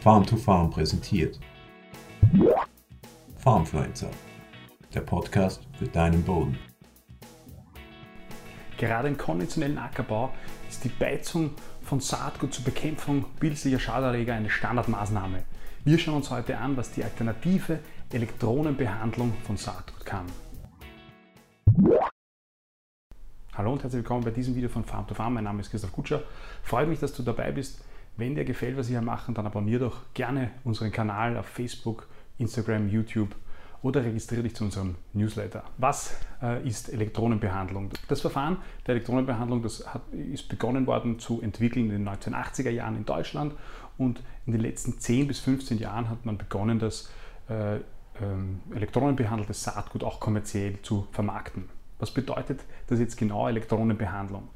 Farm to Farm präsentiert. Farmfluencer, der Podcast für deinen Boden. Gerade im konventionellen Ackerbau ist die Beizung von Saatgut zur Bekämpfung pilzlicher Schaderreger eine Standardmaßnahme. Wir schauen uns heute an, was die alternative Elektronenbehandlung von Saatgut kann. Hallo und herzlich willkommen bei diesem Video von Farm to Farm. Mein Name ist Christoph Kutscher. Freut mich, dass du dabei bist. Wenn dir gefällt, was wir hier machen, dann abonniere doch gerne unseren Kanal auf Facebook, Instagram, YouTube oder registriere dich zu unserem Newsletter. Was äh, ist Elektronenbehandlung? Das Verfahren der Elektronenbehandlung das hat, ist begonnen worden zu entwickeln in den 1980er Jahren in Deutschland und in den letzten 10 bis 15 Jahren hat man begonnen, das äh, ähm, elektronenbehandeltes Saatgut auch kommerziell zu vermarkten. Was bedeutet das jetzt genau Elektronenbehandlung?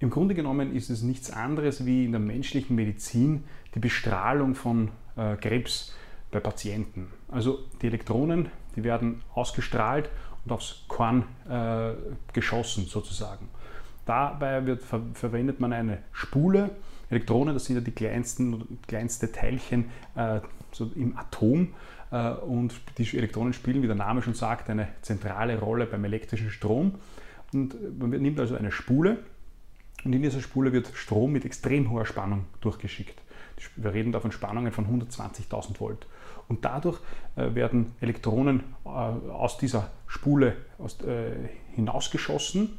Im Grunde genommen ist es nichts anderes wie in der menschlichen Medizin die Bestrahlung von äh, Krebs bei Patienten. Also die Elektronen, die werden ausgestrahlt und aufs Korn äh, geschossen sozusagen. Dabei wird, ver verwendet man eine Spule. Elektronen, das sind ja die kleinsten, kleinste Teilchen äh, so im Atom. Äh, und die Elektronen spielen, wie der Name schon sagt, eine zentrale Rolle beim elektrischen Strom. Und man nimmt also eine Spule und in dieser Spule wird Strom mit extrem hoher Spannung durchgeschickt. Wir reden da von Spannungen von 120.000 Volt. Und dadurch äh, werden Elektronen äh, aus dieser Spule hinausgeschossen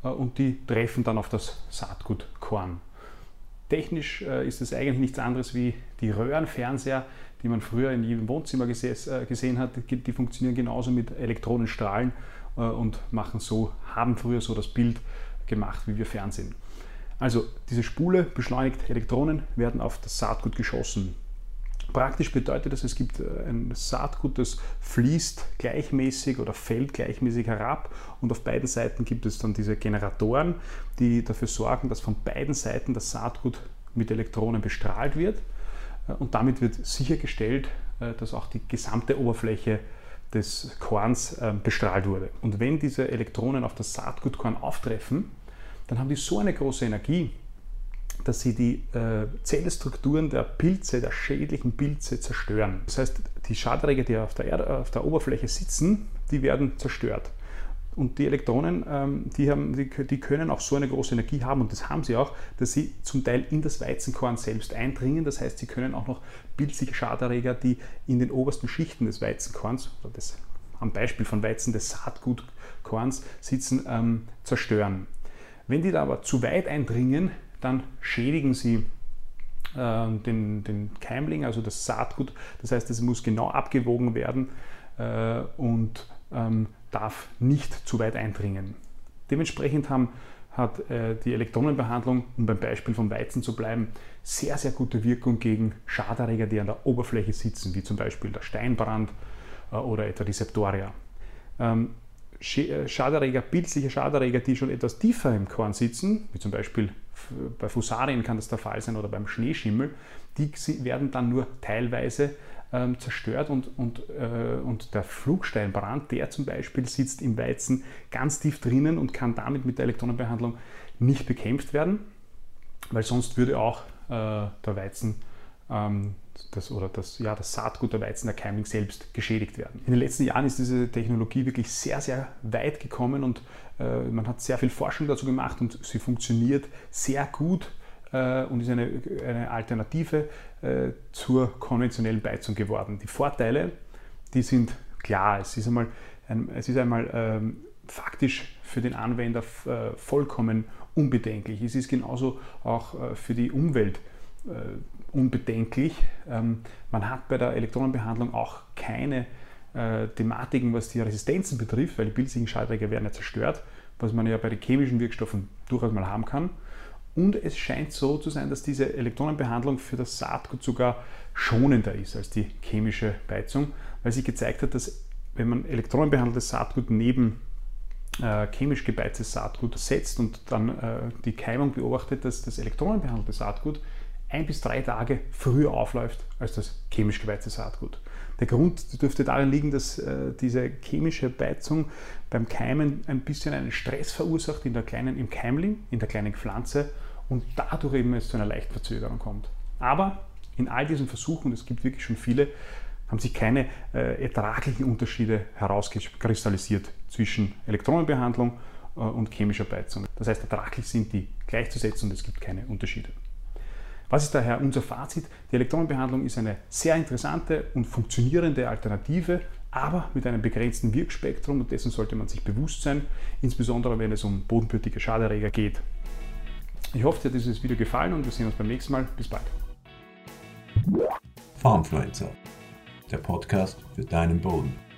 und die treffen dann auf das Saatgutkorn. Technisch ist es eigentlich nichts anderes wie die Röhrenfernseher, die man früher in jedem Wohnzimmer äh, gesehen hat, die funktionieren genauso mit Elektronenstrahlen äh, und machen so, haben früher so das Bild gemacht, wie wir Fernsehen. Also diese Spule beschleunigt Elektronen, werden auf das Saatgut geschossen. Praktisch bedeutet das, es gibt äh, ein Saatgut, das fließt gleichmäßig oder fällt gleichmäßig herab und auf beiden Seiten gibt es dann diese Generatoren, die dafür sorgen, dass von beiden Seiten das Saatgut mit Elektronen bestrahlt wird und damit wird sichergestellt, äh, dass auch die gesamte Oberfläche des Korns bestrahlt wurde. Und wenn diese Elektronen auf das Saatgutkorn auftreffen, dann haben die so eine große Energie, dass sie die äh, Zellstrukturen der Pilze, der schädlichen Pilze zerstören. Das heißt, die Schadträger, die auf der, Erde, auf der Oberfläche sitzen, die werden zerstört. Und die Elektronen, ähm, die, haben, die, die, können auch so eine große Energie haben, und das haben sie auch, dass sie zum Teil in das Weizenkorn selbst eindringen. Das heißt, sie können auch noch pilzige Schaderreger, die in den obersten Schichten des Weizenkorns, oder des, am Beispiel von Weizen des Saatgutkorns sitzen, ähm, zerstören. Wenn die da aber zu weit eindringen, dann schädigen sie ähm, den, den, Keimling, also das Saatgut. Das heißt, es muss genau abgewogen werden äh, und ähm, darf nicht zu weit eindringen. Dementsprechend haben, hat äh, die Elektronenbehandlung, um beim Beispiel vom Weizen zu bleiben, sehr, sehr gute Wirkung gegen Schaderreger, die an der Oberfläche sitzen, wie zum Beispiel der Steinbrand äh, oder etwa die Septoria. Ähm, äh, Schaderreger, pilzliche Schaderreger, die schon etwas tiefer im Korn sitzen, wie zum Beispiel bei Fusarien kann das der Fall sein oder beim Schneeschimmel, die werden dann nur teilweise ähm, zerstört und, und, äh, und der Flugsteinbrand, der zum Beispiel sitzt im Weizen ganz tief drinnen und kann damit mit der Elektronenbehandlung nicht bekämpft werden, weil sonst würde auch äh, der Weizen ähm, das, oder das, ja, das Saatgut der Weizen, der Keimling selbst geschädigt werden. In den letzten Jahren ist diese Technologie wirklich sehr, sehr weit gekommen und äh, man hat sehr viel Forschung dazu gemacht und sie funktioniert sehr gut äh, und ist eine, eine Alternative äh, zur konventionellen Beizung geworden. Die Vorteile, die sind klar. Es ist einmal, ein, es ist einmal ähm, faktisch für den Anwender äh, vollkommen unbedenklich. Es ist genauso auch äh, für die Umwelt unbedenklich. Ähm, man hat bei der Elektronenbehandlung auch keine äh, Thematiken, was die Resistenzen betrifft, weil die pilzigen Schallträger werden ja zerstört, was man ja bei den chemischen Wirkstoffen durchaus mal haben kann. Und es scheint so zu sein, dass diese Elektronenbehandlung für das Saatgut sogar schonender ist als die chemische Beizung, weil sie gezeigt hat, dass wenn man elektronenbehandeltes Saatgut neben äh, chemisch gebeiztes Saatgut setzt und dann äh, die Keimung beobachtet, dass das elektronenbehandelte Saatgut ein bis drei Tage früher aufläuft als das chemisch gebeizte Saatgut. Der Grund dürfte darin liegen, dass äh, diese chemische Beizung beim Keimen ein bisschen einen Stress verursacht in der kleinen, im Keimling, in der kleinen Pflanze und dadurch eben es zu einer leichten Verzögerung kommt. Aber In all diesen Versuchen, es gibt wirklich schon viele, haben sich keine äh, ertraglichen Unterschiede herauskristallisiert zwischen Elektronenbehandlung äh, und chemischer Beizung. Das heißt, ertraglich sind die gleichzusetzen und es gibt keine Unterschiede. Was ist daher unser Fazit? Die Elektronenbehandlung ist eine sehr interessante und funktionierende Alternative, aber mit einem begrenzten Wirkspektrum und dessen sollte man sich bewusst sein, insbesondere wenn es um bodenbürtige Schaderreger geht. Ich hoffe, dir hat dieses Video gefallen und wir sehen uns beim nächsten Mal. Bis bald. Farmfluencer, der Podcast für deinen Boden.